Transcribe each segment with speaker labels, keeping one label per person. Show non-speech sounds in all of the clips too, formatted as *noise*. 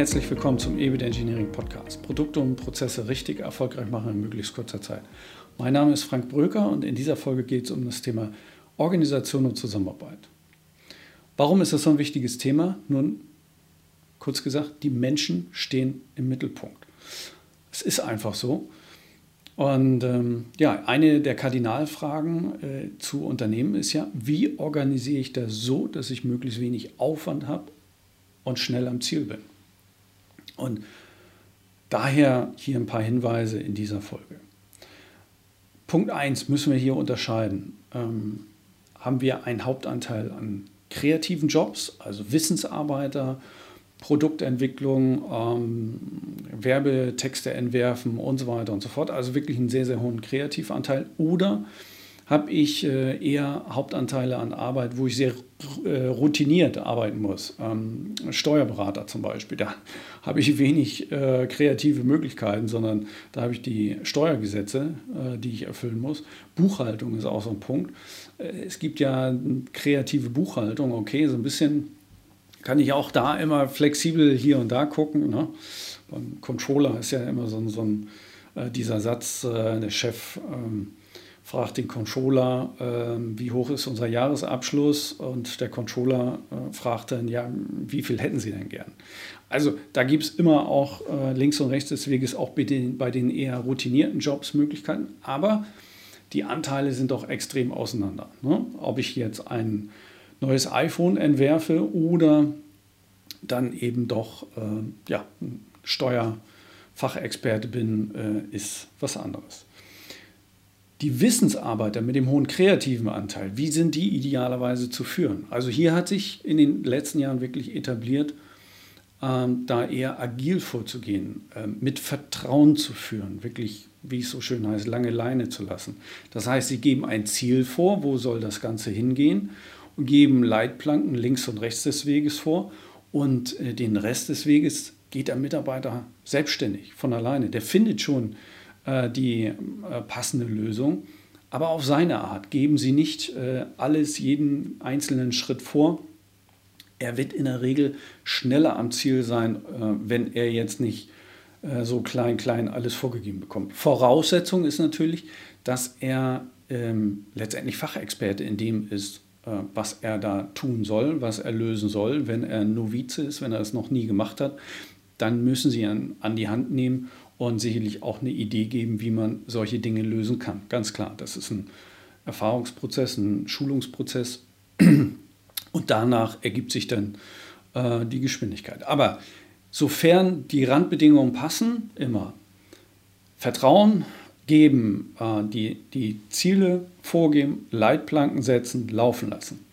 Speaker 1: herzlich willkommen zum EBIT Engineering Podcast. Produkte und Prozesse richtig erfolgreich machen in möglichst kurzer Zeit. Mein Name ist Frank Bröker und in dieser Folge geht es um das Thema Organisation und Zusammenarbeit. Warum ist das so ein wichtiges Thema? Nun, kurz gesagt, die Menschen stehen im Mittelpunkt. Es ist einfach so. Und ähm, ja, eine der Kardinalfragen äh, zu Unternehmen ist ja, wie organisiere ich das so, dass ich möglichst wenig Aufwand habe und schnell am Ziel bin. Und daher hier ein paar Hinweise in dieser Folge. Punkt 1 müssen wir hier unterscheiden. Ähm, haben wir einen Hauptanteil an kreativen Jobs, also Wissensarbeiter, Produktentwicklung, ähm, Werbetexte entwerfen und so weiter und so fort. Also wirklich einen sehr, sehr hohen Kreativanteil. Oder habe ich äh, eher Hauptanteile an Arbeit, wo ich sehr äh, routiniert arbeiten muss. Ähm, Steuerberater zum Beispiel, da habe ich wenig äh, kreative Möglichkeiten, sondern da habe ich die Steuergesetze, die ich erfüllen muss. Buchhaltung ist auch so ein Punkt. Es gibt ja kreative Buchhaltung, okay, so ein bisschen kann ich auch da immer flexibel hier und da gucken. Ne? Beim Controller ist ja immer so, so ein, dieser Satz, der Chef. Ähm, fragt den Controller, äh, wie hoch ist unser Jahresabschluss und der Controller äh, fragt dann, ja, wie viel hätten Sie denn gern? Also da gibt es immer auch äh, links und rechts des Weges auch bei den, bei den eher routinierten Jobs Möglichkeiten, aber die Anteile sind doch extrem auseinander. Ne? Ob ich jetzt ein neues iPhone entwerfe oder dann eben doch äh, ja, Steuerfachexperte bin, äh, ist was anderes die Wissensarbeiter mit dem hohen kreativen Anteil, wie sind die idealerweise zu führen? Also hier hat sich in den letzten Jahren wirklich etabliert, ähm, da eher agil vorzugehen, äh, mit Vertrauen zu führen, wirklich, wie es so schön heißt, lange Leine zu lassen. Das heißt, sie geben ein Ziel vor, wo soll das Ganze hingehen, und geben Leitplanken links und rechts des Weges vor und äh, den Rest des Weges geht der Mitarbeiter selbstständig von alleine. Der findet schon die äh, passende Lösung, aber auf seine Art. Geben Sie nicht äh, alles, jeden einzelnen Schritt vor. Er wird in der Regel schneller am Ziel sein, wenn er jetzt nicht so klein, klein alles vorgegeben bekommt. Voraussetzung ist natürlich, dass er ähm, letztendlich Fachexperte in dem ist, äh, was er da tun soll, was er lösen soll. Wenn er Novize ist, wenn er es noch nie gemacht hat, dann müssen Sie ihn an die Hand nehmen und sicherlich auch eine Idee geben, wie man solche Dinge lösen kann. Ganz klar, das ist ein Erfahrungsprozess, ein Schulungsprozess *clears throat* und danach ergibt sich dann äh, die Geschwindigkeit. Aber sofern die Randbedingungen passen, immer Vertrauen geben, äh, die, die Ziele vorgeben, Leitplanken setzen, laufen lassen.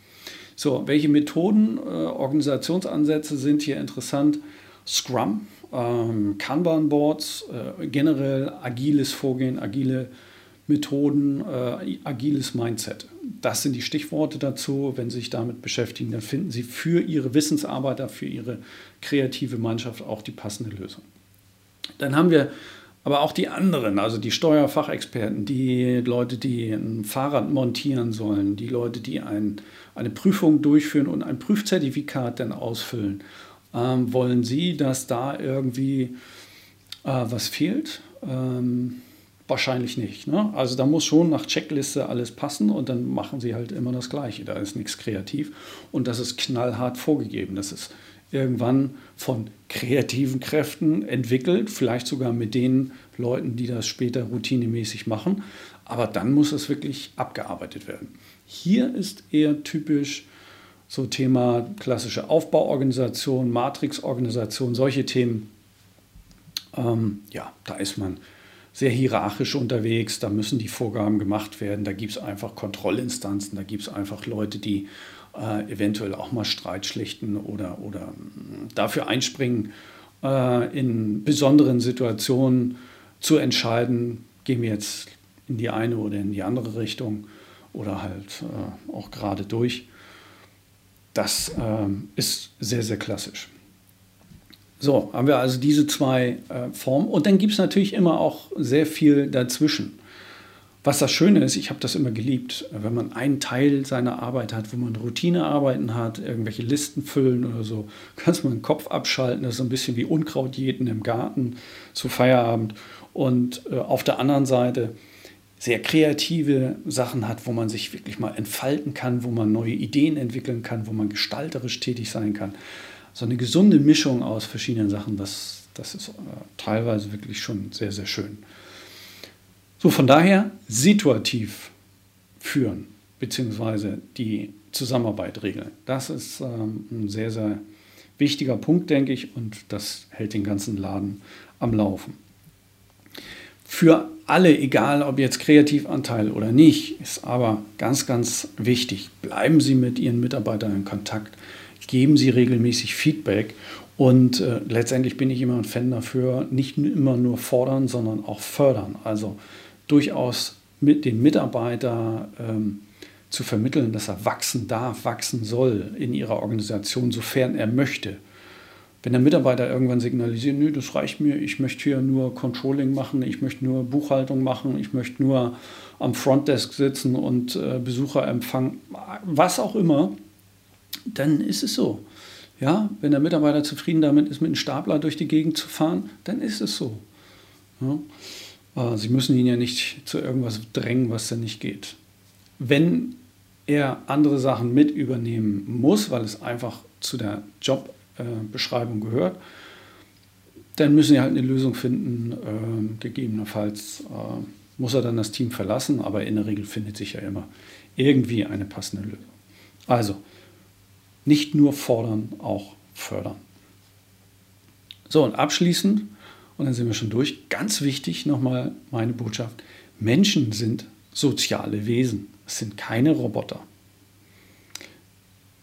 Speaker 1: So, welche Methoden, äh, Organisationsansätze sind hier interessant? Scrum ähm, Kanban-Boards, äh, generell agiles Vorgehen, agile Methoden, äh, agiles Mindset. Das sind die Stichworte dazu. Wenn Sie sich damit beschäftigen, dann finden Sie für Ihre Wissensarbeiter, für Ihre kreative Mannschaft auch die passende Lösung. Dann haben wir aber auch die anderen, also die Steuerfachexperten, die Leute, die ein Fahrrad montieren sollen, die Leute, die ein, eine Prüfung durchführen und ein Prüfzertifikat dann ausfüllen ähm, wollen Sie, dass da irgendwie äh, was fehlt? Ähm, wahrscheinlich nicht. Ne? Also da muss schon nach Checkliste alles passen und dann machen Sie halt immer das Gleiche. Da ist nichts kreativ und das ist knallhart vorgegeben. Das ist irgendwann von kreativen Kräften entwickelt, vielleicht sogar mit den Leuten, die das später routinemäßig machen. Aber dann muss es wirklich abgearbeitet werden. Hier ist eher typisch so Thema klassische Aufbauorganisation, Matrixorganisation, solche Themen. Ähm, ja, da ist man sehr hierarchisch unterwegs, da müssen die Vorgaben gemacht werden, da gibt es einfach Kontrollinstanzen, da gibt es einfach Leute, die äh, eventuell auch mal Streit schlichten oder, oder mm, dafür einspringen, äh, in besonderen Situationen zu entscheiden, gehen wir jetzt in die eine oder in die andere Richtung oder halt äh, auch gerade durch. Das ähm, ist sehr, sehr klassisch. So, haben wir also diese zwei äh, Formen. Und dann gibt es natürlich immer auch sehr viel dazwischen. Was das Schöne ist, ich habe das immer geliebt, wenn man einen Teil seiner Arbeit hat, wo man Routinearbeiten hat, irgendwelche Listen füllen oder so, *laughs* kannst man den Kopf abschalten, das ist so ein bisschen wie Unkrautjäten im Garten zu Feierabend. Und äh, auf der anderen Seite sehr kreative Sachen hat, wo man sich wirklich mal entfalten kann, wo man neue Ideen entwickeln kann, wo man gestalterisch tätig sein kann. So eine gesunde Mischung aus verschiedenen Sachen, das, das ist äh, teilweise wirklich schon sehr, sehr schön. So, von daher situativ führen, beziehungsweise die Zusammenarbeit regeln. Das ist ähm, ein sehr, sehr wichtiger Punkt, denke ich, und das hält den ganzen Laden am Laufen. Für alle, egal ob jetzt Kreativanteil oder nicht, ist aber ganz, ganz wichtig, bleiben Sie mit Ihren Mitarbeitern in Kontakt, geben Sie regelmäßig Feedback und äh, letztendlich bin ich immer ein Fan dafür, nicht immer nur fordern, sondern auch fördern. Also durchaus mit den Mitarbeiter ähm, zu vermitteln, dass er wachsen darf, wachsen soll in ihrer Organisation, sofern er möchte. Wenn der Mitarbeiter irgendwann signalisiert, nö, das reicht mir, ich möchte hier nur Controlling machen, ich möchte nur Buchhaltung machen, ich möchte nur am Frontdesk sitzen und äh, Besucher empfangen, was auch immer, dann ist es so. Ja, wenn der Mitarbeiter zufrieden damit ist, mit einem Stapler durch die Gegend zu fahren, dann ist es so. Ja. Äh, Sie müssen ihn ja nicht zu irgendwas drängen, was dann nicht geht. Wenn er andere Sachen mit übernehmen muss, weil es einfach zu der Jobbeschreibung gehört, dann müssen Sie halt eine Lösung finden. Ähm, gegebenenfalls äh, muss er dann das Team verlassen, aber in der Regel findet sich ja immer irgendwie eine passende Lösung. Also, nicht nur fordern, auch fördern. So, und abschließend und dann sind wir schon durch. Ganz wichtig nochmal meine Botschaft. Menschen sind soziale Wesen. Es sind keine Roboter.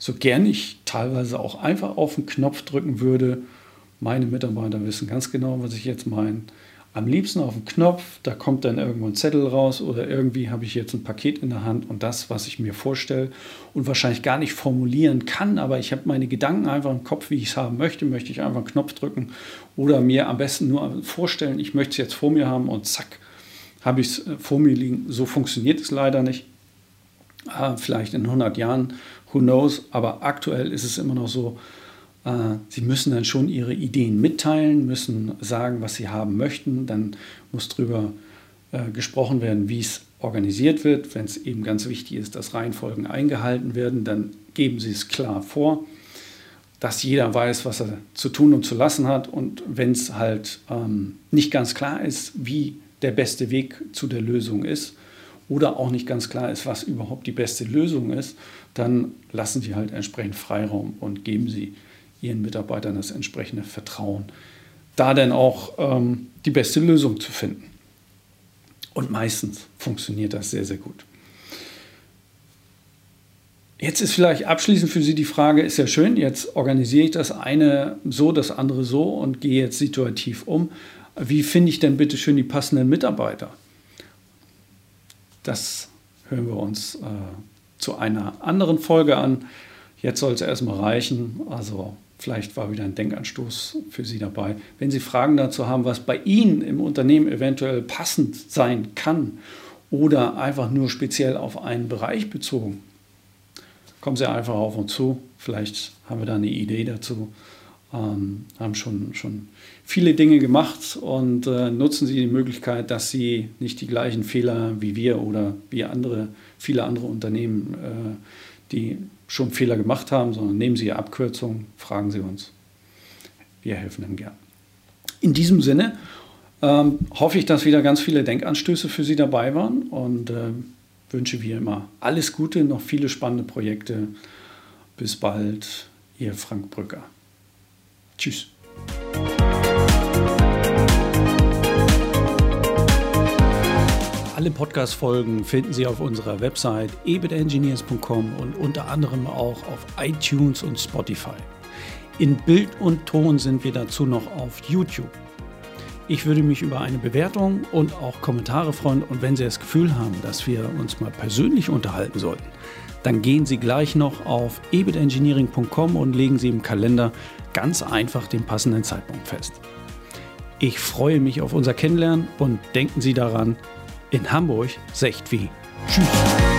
Speaker 1: So gern ich teilweise auch einfach auf den Knopf drücken würde, meine Mitarbeiter wissen ganz genau, was ich jetzt meine am liebsten auf den Knopf, da kommt dann irgendwo ein Zettel raus oder irgendwie habe ich jetzt ein Paket in der Hand und das, was ich mir vorstelle und wahrscheinlich gar nicht formulieren kann, aber ich habe meine Gedanken einfach im Kopf, wie ich es haben möchte, möchte ich einfach einen Knopf drücken oder mir am besten nur vorstellen, ich möchte es jetzt vor mir haben und zack, habe ich es äh, vor mir liegen. So funktioniert es leider nicht. Ah, vielleicht in 100 Jahren, who knows, aber aktuell ist es immer noch so, äh, sie müssen dann schon ihre Ideen mitteilen, müssen sagen, was sie haben möchten. Dann muss darüber äh, gesprochen werden, wie es organisiert wird. Wenn es eben ganz wichtig ist, dass Reihenfolgen eingehalten werden, dann geben sie es klar vor, dass jeder weiß, was er zu tun und zu lassen hat. Und wenn es halt ähm, nicht ganz klar ist, wie der beste Weg zu der Lösung ist, oder auch nicht ganz klar ist, was überhaupt die beste Lösung ist, dann lassen sie halt entsprechend Freiraum und geben sie ihren Mitarbeitern das entsprechende Vertrauen, da dann auch ähm, die beste Lösung zu finden. Und meistens funktioniert das sehr, sehr gut. Jetzt ist vielleicht abschließend für Sie die Frage, ist ja schön, jetzt organisiere ich das eine so, das andere so und gehe jetzt situativ um. Wie finde ich denn bitte schön die passenden Mitarbeiter? Das hören wir uns äh, zu einer anderen Folge an. Jetzt soll es erstmal reichen. Also Vielleicht war wieder ein Denkanstoß für Sie dabei. Wenn Sie Fragen dazu haben, was bei Ihnen im Unternehmen eventuell passend sein kann oder einfach nur speziell auf einen Bereich bezogen, kommen Sie einfach auf uns zu. Vielleicht haben wir da eine Idee dazu. Ähm, haben schon, schon viele Dinge gemacht und äh, nutzen Sie die Möglichkeit, dass Sie nicht die gleichen Fehler wie wir oder wie andere, viele andere Unternehmen, äh, die schon Fehler gemacht haben, sondern nehmen Sie Ihre Abkürzung, fragen Sie uns. Wir helfen Ihnen gern. In diesem Sinne ähm, hoffe ich, dass wieder ganz viele Denkanstöße für Sie dabei waren und äh, wünsche wie immer alles Gute, noch viele spannende Projekte. Bis bald, Ihr Frank Brücker. Tschüss. Alle Podcast-Folgen finden Sie auf unserer Website ebitengineers.com und unter anderem auch auf iTunes und Spotify. In Bild und Ton sind wir dazu noch auf YouTube. Ich würde mich über eine Bewertung und auch Kommentare freuen und wenn Sie das Gefühl haben, dass wir uns mal persönlich unterhalten sollten, dann gehen Sie gleich noch auf ebitengineering.com und legen Sie im Kalender ganz einfach den passenden Zeitpunkt fest. Ich freue mich auf unser Kennenlernen und denken Sie daran, In Hamburg, Secht wie. Tschüss.